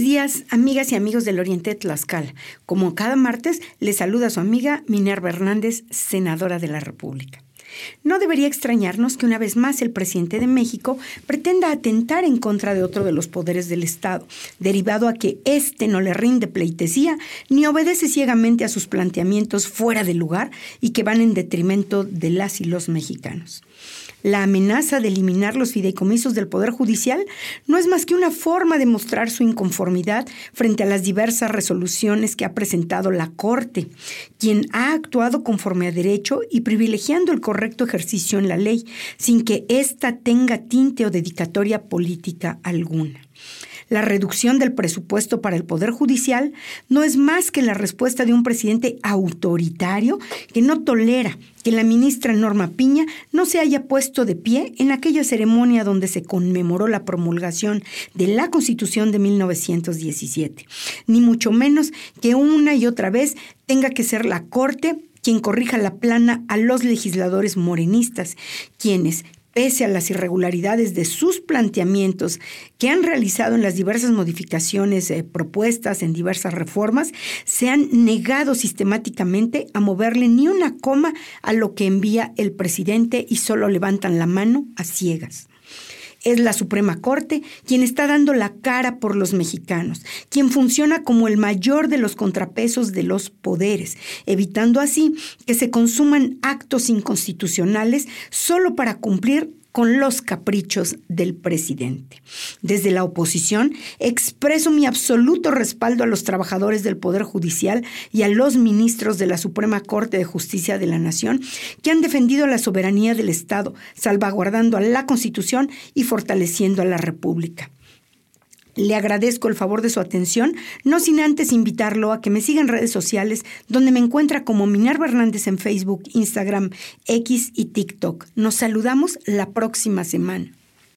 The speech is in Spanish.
días, amigas y amigos del Oriente de Tlaxcala. Como cada martes, les saluda su amiga Minerva Hernández, senadora de la República. No debería extrañarnos que una vez más el presidente de México pretenda atentar en contra de otro de los poderes del Estado, derivado a que éste no le rinde pleitesía ni obedece ciegamente a sus planteamientos fuera de lugar y que van en detrimento de las y los mexicanos. La amenaza de eliminar los fideicomisos del Poder Judicial no es más que una forma de mostrar su inconformidad frente a las diversas resoluciones que ha presentado la Corte, quien ha actuado conforme a derecho y privilegiando el correcto ejercicio en la ley, sin que ésta tenga tinte o dedicatoria política alguna. La reducción del presupuesto para el Poder Judicial no es más que la respuesta de un presidente autoritario que no tolera que la ministra Norma Piña no se haya puesto de pie en aquella ceremonia donde se conmemoró la promulgación de la Constitución de 1917, ni mucho menos que una y otra vez tenga que ser la Corte quien corrija la plana a los legisladores morenistas, quienes, pese a las irregularidades de sus planteamientos que han realizado en las diversas modificaciones eh, propuestas en diversas reformas, se han negado sistemáticamente a moverle ni una coma a lo que envía el presidente y solo levantan la mano a ciegas. Es la Suprema Corte quien está dando la cara por los mexicanos, quien funciona como el mayor de los contrapesos de los poderes, evitando así que se consuman actos inconstitucionales solo para cumplir con los caprichos del presidente. Desde la oposición expreso mi absoluto respaldo a los trabajadores del Poder Judicial y a los ministros de la Suprema Corte de Justicia de la Nación que han defendido la soberanía del Estado, salvaguardando a la Constitución y fortaleciendo a la República. Le agradezco el favor de su atención, no sin antes invitarlo a que me siga en redes sociales, donde me encuentra como Minerva Hernández en Facebook, Instagram, X y TikTok. Nos saludamos la próxima semana.